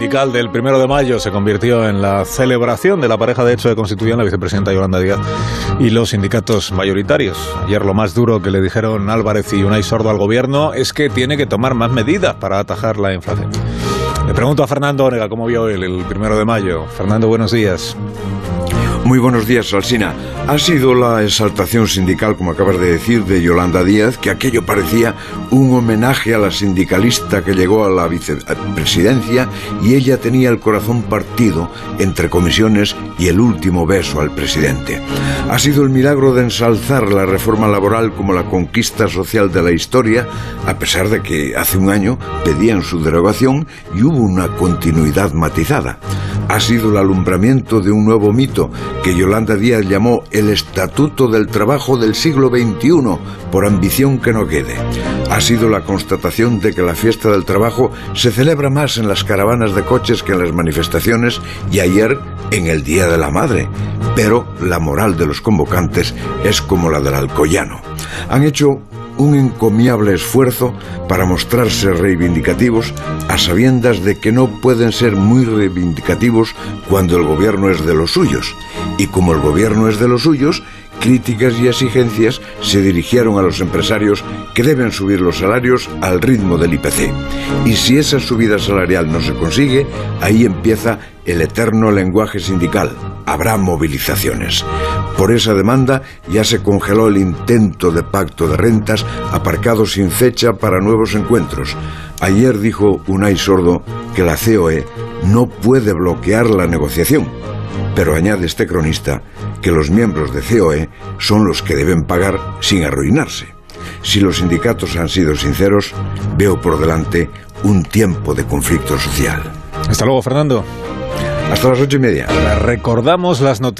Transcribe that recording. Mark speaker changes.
Speaker 1: sindical del primero de mayo se convirtió en la celebración de la pareja de hecho de constitución la vicepresidenta Yolanda Díaz y los sindicatos mayoritarios. Ayer lo más duro que le dijeron Álvarez y Unai Sordo al gobierno es que tiene que tomar más medidas para atajar la inflación. Le pregunto a Fernando Onega cómo vio él el primero de mayo. Fernando, buenos días.
Speaker 2: Muy buenos días, Alsina. Ha sido la exaltación sindical, como acabas de decir, de Yolanda Díaz, que aquello parecía un homenaje a la sindicalista que llegó a la vicepresidencia y ella tenía el corazón partido entre comisiones y el último beso al presidente. Ha sido el milagro de ensalzar la reforma laboral como la conquista social de la historia, a pesar de que hace un año pedían su derogación y hubo una continuidad matizada. Ha sido el alumbramiento de un nuevo mito que Yolanda Díaz llamó el Estatuto del Trabajo del siglo XXI, por ambición que no quede. Ha sido la constatación de que la fiesta del trabajo se celebra más en las caravanas de coches que en las manifestaciones y ayer en el Día de la Madre. Pero la moral de los convocantes es como la del alcoyano. Han hecho un encomiable esfuerzo para mostrarse reivindicativos a sabiendas de que no pueden ser muy reivindicativos cuando el gobierno es de los suyos. Y como el gobierno es de los suyos, críticas y exigencias se dirigieron a los empresarios que deben subir los salarios al ritmo del IPC. Y si esa subida salarial no se consigue, ahí empieza el eterno lenguaje sindical. Habrá movilizaciones. Por esa demanda ya se congeló el intento de pacto de rentas aparcado sin fecha para nuevos encuentros. Ayer dijo Unai Sordo que la COE no puede bloquear la negociación. Pero añade este cronista que los miembros de COE son los que deben pagar sin arruinarse. Si los sindicatos han sido sinceros, veo por delante un tiempo de conflicto social.
Speaker 1: Hasta luego, Fernando.
Speaker 2: Hasta las ocho y media.
Speaker 1: Recordamos las noticias.